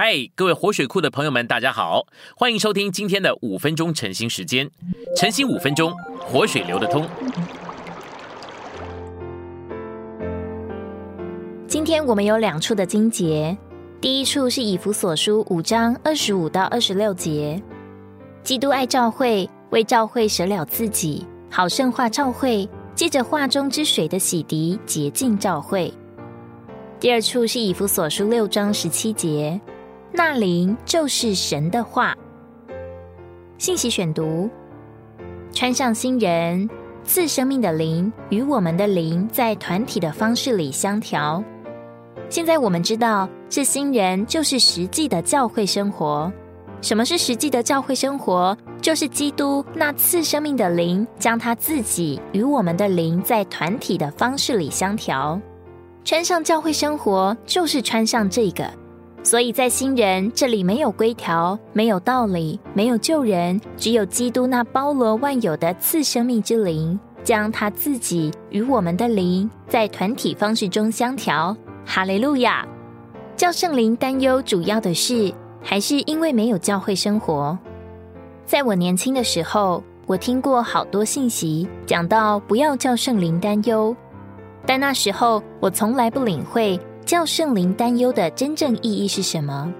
嗨，各位活水库的朋友们，大家好，欢迎收听今天的五分钟晨兴时间。晨兴五分钟，活水流得通。今天我们有两处的经节，第一处是以弗所书五章二十五到二十六节，基督爱教会，为教会舍了自己，好圣化教会，借着化中之水的洗涤洁净教会。第二处是以弗所书六章十七节。那灵就是神的话。信息选读：穿上新人，赐生命的灵与我们的灵在团体的方式里相调。现在我们知道，这新人就是实际的教会生活。什么是实际的教会生活？就是基督那赐生命的灵，将他自己与我们的灵在团体的方式里相调。穿上教会生活，就是穿上这个。所以在新人这里没有规条，没有道理，没有救人，只有基督那包罗万有的赐生命之灵，将他自己与我们的灵在团体方式中相调。哈利路亚！叫圣灵担忧主要的是，还是因为没有教会生活？在我年轻的时候，我听过好多信息，讲到不要叫圣灵担忧，但那时候我从来不领会。叫圣灵担忧的真正意义是什么？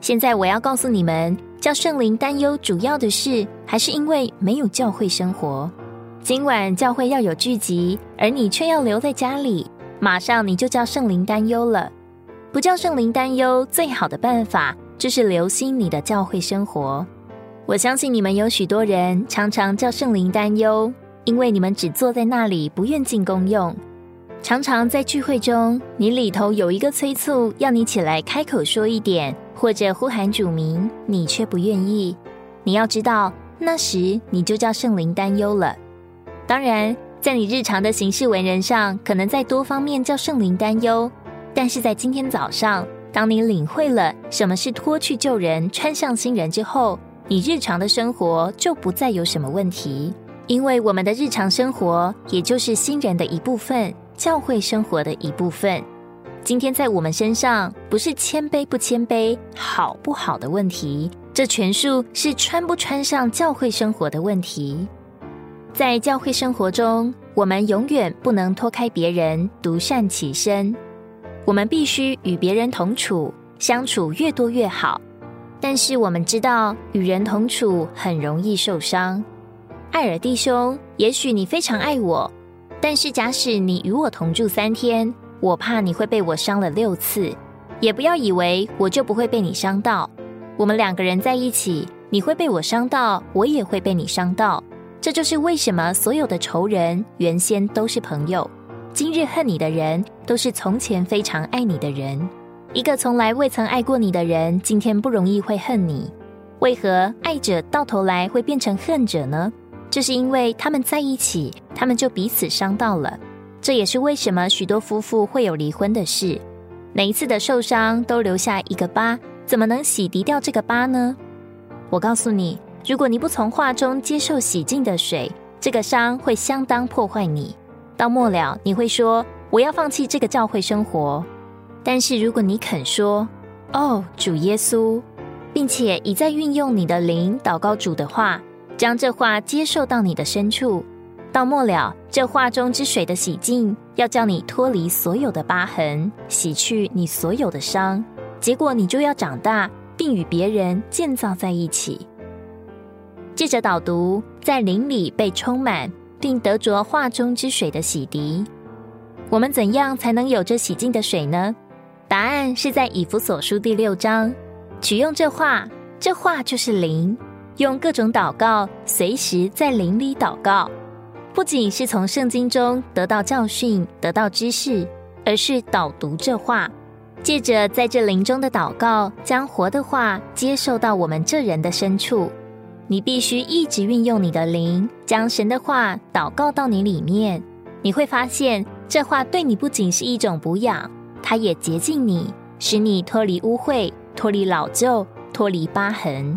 现在我要告诉你们，叫圣灵担忧主要的是，还是因为没有教会生活。今晚教会要有聚集，而你却要留在家里，马上你就叫圣灵担忧了。不叫圣灵担忧，最好的办法就是留心你的教会生活。我相信你们有许多人常常叫圣灵担忧，因为你们只坐在那里，不愿进公用。常常在聚会中，你里头有一个催促，要你起来开口说一点，或者呼喊主名，你却不愿意。你要知道，那时你就叫圣灵担忧了。当然，在你日常的行事为人上，可能在多方面叫圣灵担忧，但是在今天早上，当你领会了什么是脱去旧人，穿上新人之后，你日常的生活就不再有什么问题，因为我们的日常生活也就是新人的一部分。教会生活的一部分。今天在我们身上，不是谦卑不谦卑、好不好的问题，这全数是穿不穿上教会生活的问题。在教会生活中，我们永远不能脱开别人，独善其身。我们必须与别人同处，相处越多越好。但是我们知道，与人同处很容易受伤。艾尔弟兄，也许你非常爱我。但是，假使你与我同住三天，我怕你会被我伤了六次。也不要以为我就不会被你伤到。我们两个人在一起，你会被我伤到，我也会被你伤到。这就是为什么所有的仇人原先都是朋友，今日恨你的人都是从前非常爱你的人。一个从来未曾爱过你的人，今天不容易会恨你。为何爱者到头来会变成恨者呢？这是因为他们在一起，他们就彼此伤到了。这也是为什么许多夫妇会有离婚的事。每一次的受伤都留下一个疤，怎么能洗涤掉这个疤呢？我告诉你，如果你不从话中接受洗净的水，这个伤会相当破坏你。到末了，你会说：“我要放弃这个教会生活。”但是如果你肯说：“哦，主耶稣”，并且已在运用你的灵祷告主的话。将这话接受到你的深处，到末了，这话中之水的洗净，要叫你脱离所有的疤痕，洗去你所有的伤。结果你就要长大，并与别人建造在一起。借着导读，在灵里被充满，并得着画中之水的洗涤。我们怎样才能有这洗净的水呢？答案是在以弗所书第六章，取用这话，这话就是灵。用各种祷告，随时在灵里祷告，不仅是从圣经中得到教训、得到知识，而是导读这话，借着在这灵中的祷告，将活的话接受到我们这人的深处。你必须一直运用你的灵，将神的话祷告到你里面。你会发现，这话对你不仅是一种补养，它也洁净你，使你脱离污秽，脱离老旧，脱离疤痕。